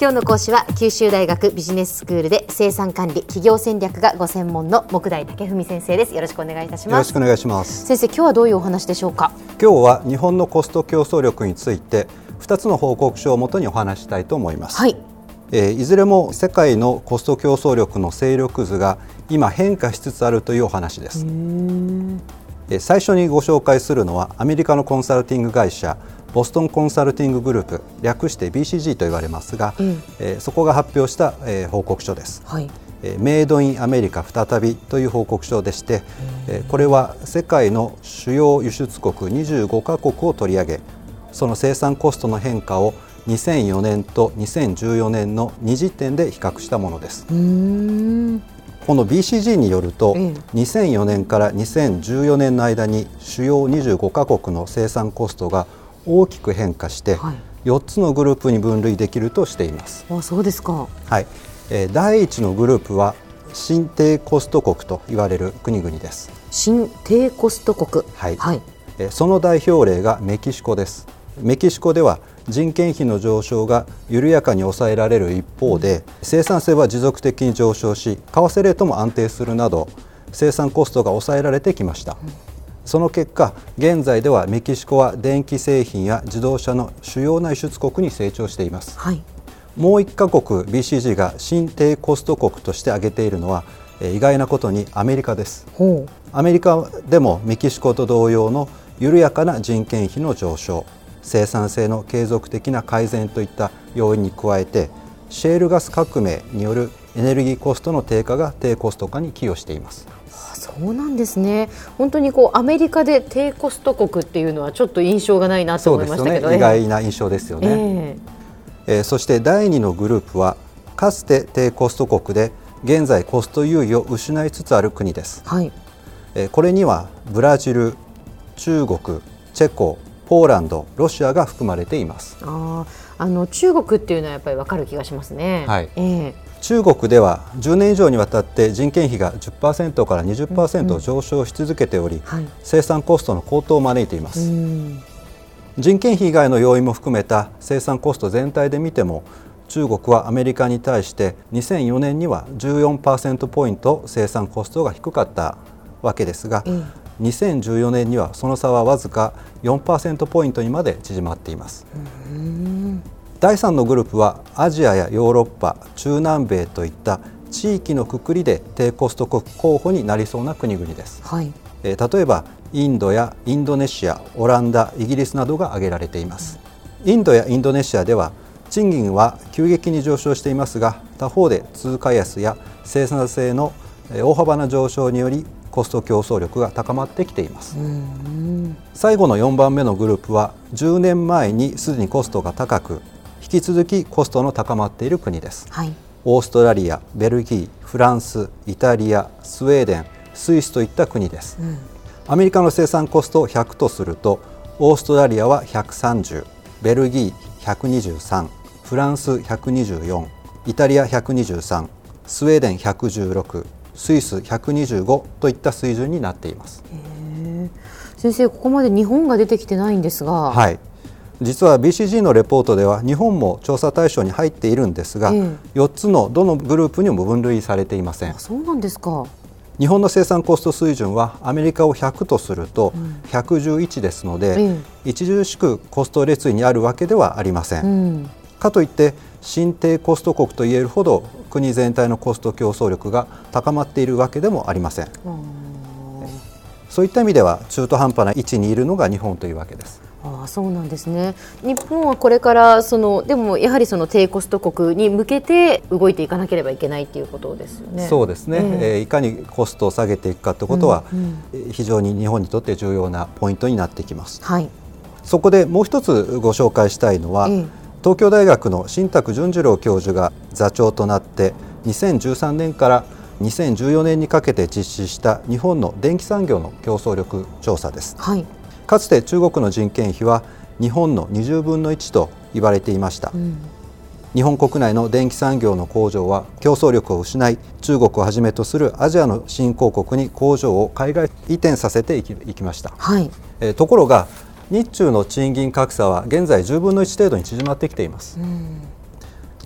今日の講師は九州大学ビジネススクールで生産管理企業戦略がご専門の木大武文先生です。よろしくお願いいたします。よろしくお願いします。先生今日はどういうお話でしょうか？今日は日本のコスト競争力について2つの報告書をもとにお話したいと思います、はい。えー、いずれも世界のコスト競争力の勢力図が今変化しつつあるというお話です。最初にご紹介するのはアメリカのコンサルティング会社ボストンコンサルティンググループ略して BCG と言われますが、うん、えー、そこが発表した、えー、報告書です。はい。えー、メイドインアメリカ再びという報告書でして、えー、これは世界の主要輸出国25カ国を取り上げその生産コストの変化を2004年と2014年の2時点で比較したものです。この BCG によると、うん、2004年から2014年の間に主要25カ国の生産コストが大きく変化して、はい、4つのグループに分類できるとしています。あそうですか、はいえー、第1のグループは新低コスト国と言われる国々です。新低コスト国、はいはいえー、その代表例がメキシコです。メキシコでは人件費の上昇が緩やかに抑えられる一方で生産性は持続的に上昇し為替レートも安定するなど生産コストが抑えられてきました。うんその結果現在ではメキシコは電気製品や自動車の主要な輸出国に成長しています、はい、もう1カ国 BCG が新低コスト国として挙げているのは意外なことにアメリカです。アメリカでもメキシコと同様の緩やかな人件費の上昇生産性の継続的な改善といった要因に加えてシェールガス革命によるエネルギーコストの低下が低コスト化に寄与していますそうなんですね。本当にこうアメリカで低コスト国っていうのはちょっと印象がないなと思いましたけど、ね、意外な印象ですよね、えー、えー、そして第2のグループはかつて低コスト国で現在コスト優位を失いつつある国です、はい、えー、これにはブラジル中国チェコポーランドロシアが含まれています。ああの中国っていうのはやっぱりわかる気がしますね、はい。えー中国では10年以上にわたって人件費が10%から20%上昇し続けており、うんうんはい、生産コストの高騰を招いています、人件費以外の要因も含めた生産コスト全体で見ても中国はアメリカに対して2004年には14%ポイント生産コストが低かったわけですが、うん、2014年にはその差はわずか4%ポイントにまで縮まっています。第3のグループはアジアやヨーロッパ中南米といった地域のくくりで低コスト国候補になりそうな国々です、はい、えー、例えばインドやインドネシアオランダイギリスなどが挙げられています。インドやインドネシアでは賃金は急激に上昇していますが他方で通貨安や生産性の大幅な上昇によりコスト競争力が高まってきています。最後の4番目のグループは10年前にすでにコストが高く引き続きコストの高まっている国です、はい、オーストラリアベルギーフランスイタリアスウェーデンスイスといった国です、うん、アメリカの生産コストを100とするとオーストラリアは130ベルギー123フランス124イタリア123スウェーデン116スイス125といった水準になっています。先生ここまで日本が出てきてないんですが、はい、実は BCG のレポートでは日本も調査対象に入っているんですが、えー、4つのどのグループにも分類されていません。そうなんですか。日本の生産コスト水準はアメリカを100とすると111ですので、うん、著しくコスト列位にあるわけではありません、うん、かといって新低コスト国といえるほど国全体のコスト競争力が高まっているわけでもありません。そういった意味では中途半端な位置にいるのが日本というわけです。あそうなんですね。日本はこれからそのでもやはりその低コスト国に向けて動いていかなければいけないということですよね。そうですね、えー、えー、いかにコストを下げていくかということは、うんうん、非常に日本にとって重要なポイントになってきます。はい、そこでもう一つご紹介したいのは、えー、東京大学の新宅淳二郎教授が座長となって2013年から2014年にかけて実施した日本の電気産業の競争力調査です。はい。かつて中国の人件費は日本の20分の1と言われていました、うん、日本国内の電気産業の工場は競争力を失い中国をはじめとするアジアの新興国に工場を海外移転させていきました、はい、えところが日中の賃金格差は現在10分の1程度に縮まってきています、うん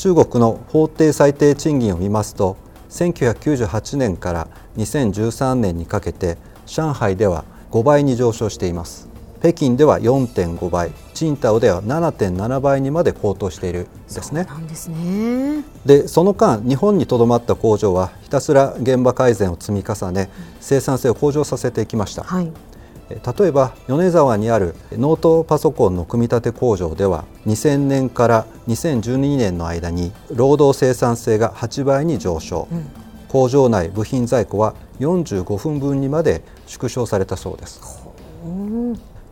中国の法定最低賃金を見ますと1998年から2013年にかけて上海では5倍に上昇しています北京では4.5倍青島では7.7倍にまで高騰しているんですね。なんですねでその間日本にとどまった工場はひたすら現場改善を積み重ね生産性を向上させてきました。はい例えば米沢にあるノートパソコンの組み立て工場では2000年から2012年の間に労働生産性が8倍に上昇、うん、工場内部品在庫は45分分にまで縮小されたそうです。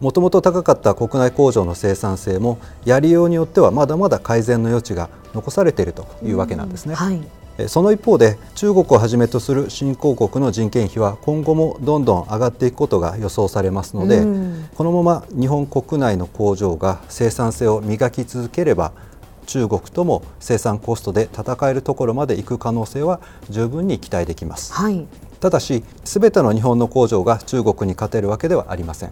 もともと高かった国内工場の生産性もやりようによってはまだまだ改善の余地が残されているというわけなんですね。はい、その一方で中国をはじめとする新興国の人件費は今後もどんどん上がっていくことが予想されますので、このまま日本国内の工場が生産性を磨き続ければ中国とも生産コストで戦えるところまで行く可能性は十分に期待できます。はい、ただし、すべての日本の工場が中国に勝てるわけではありません。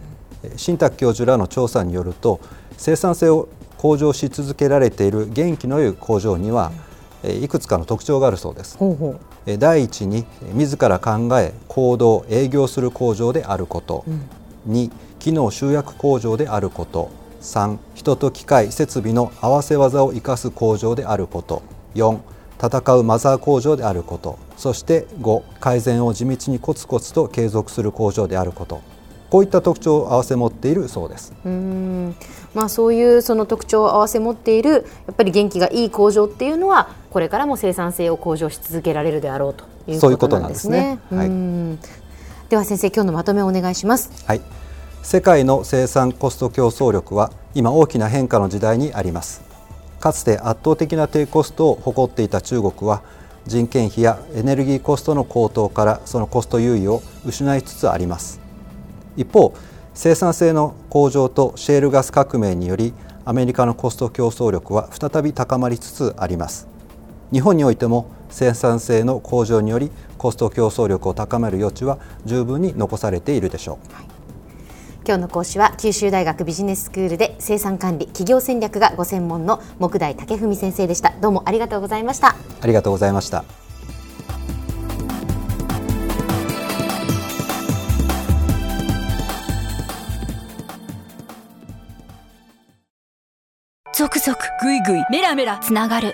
新宅教授らの調査によると生産性を向上し続けられている元気の良い工場にはいくつかの特徴があるそうです。ほうほう。第一に自ら考え行動営業する工場であること、うん、2機能集約工場であること。3人と機械設備の合わせ技を生かす工場であること。4戦うマザー工場であること。そして5改善を地道にコツコツと継続する工場であること。こういった特徴を併せ持っているそうです。うん。まあ、そういうその特徴を併せ持っているやっぱり元気がいい工場っていうのはこれからも生産性を向上し続けられるであろうということなんですね。ううすねはい、では先生今日のまとめをお願いします。はい。世界の生産コスト競争力は今大きな変化の時代にあります。かつて圧倒的な低コストを誇っていた中国は人件費やエネルギーコストの高騰からそのコスト優位を失いつつあります。一方生産性の向上とシェールガス革命によりアメリカのコスト競争力は再び高まりつつあります日本においても生産性の向上によりコスト競争力を高める余地は十分に残されているでしょう、はい、今日の講師は九州大学ビジネススクールで生産管理企業戦略がご専門の木大武文先生でした。どうもありがとうございました。ありがとうございました。ゾクゾクグイグイメラメラつながる